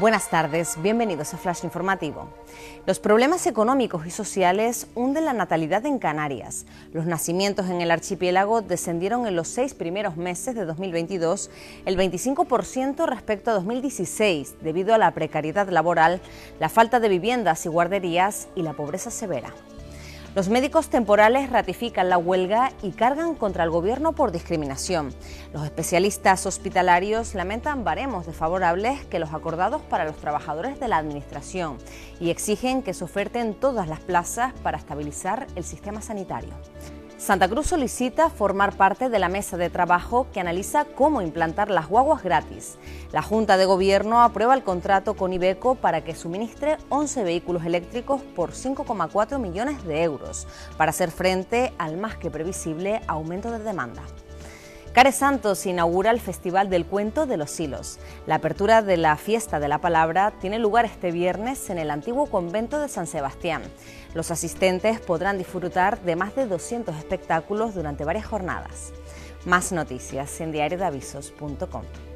Buenas tardes, bienvenidos a Flash Informativo. Los problemas económicos y sociales hunden la natalidad en Canarias. Los nacimientos en el archipiélago descendieron en los seis primeros meses de 2022 el 25% respecto a 2016 debido a la precariedad laboral, la falta de viviendas y guarderías y la pobreza severa. Los médicos temporales ratifican la huelga y cargan contra el gobierno por discriminación. Los especialistas hospitalarios lamentan baremos desfavorables que los acordados para los trabajadores de la Administración y exigen que se oferten todas las plazas para estabilizar el sistema sanitario. Santa Cruz solicita formar parte de la mesa de trabajo que analiza cómo implantar las guaguas gratis. La Junta de Gobierno aprueba el contrato con Ibeco para que suministre 11 vehículos eléctricos por 5,4 millones de euros para hacer frente al más que previsible aumento de demanda. Care Santos inaugura el Festival del Cuento de los Silos. La apertura de la Fiesta de la Palabra tiene lugar este viernes en el antiguo convento de San Sebastián. Los asistentes podrán disfrutar de más de 200 espectáculos durante varias jornadas. Más noticias en diariodavisos.com.